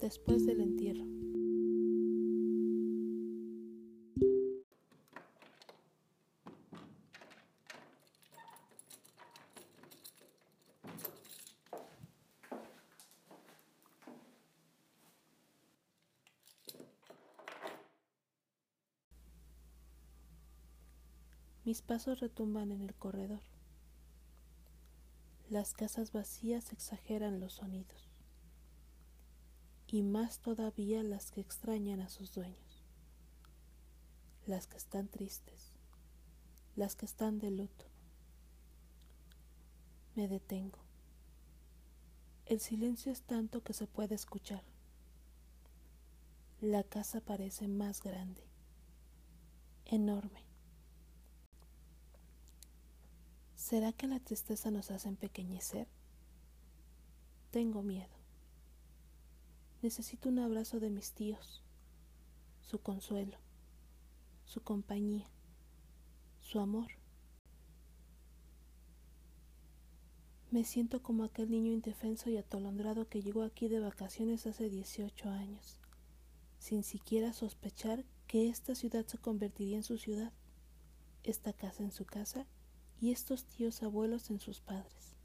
después del entierro. Mis pasos retumban en el corredor. Las casas vacías exageran los sonidos, y más todavía las que extrañan a sus dueños, las que están tristes, las que están de luto. Me detengo. El silencio es tanto que se puede escuchar. La casa parece más grande, enorme. ¿Será que la tristeza nos hace empequeñecer? Tengo miedo. Necesito un abrazo de mis tíos, su consuelo, su compañía, su amor. Me siento como aquel niño indefenso y atolondrado que llegó aquí de vacaciones hace 18 años, sin siquiera sospechar que esta ciudad se convertiría en su ciudad, esta casa en su casa y estos tíos abuelos en sus padres.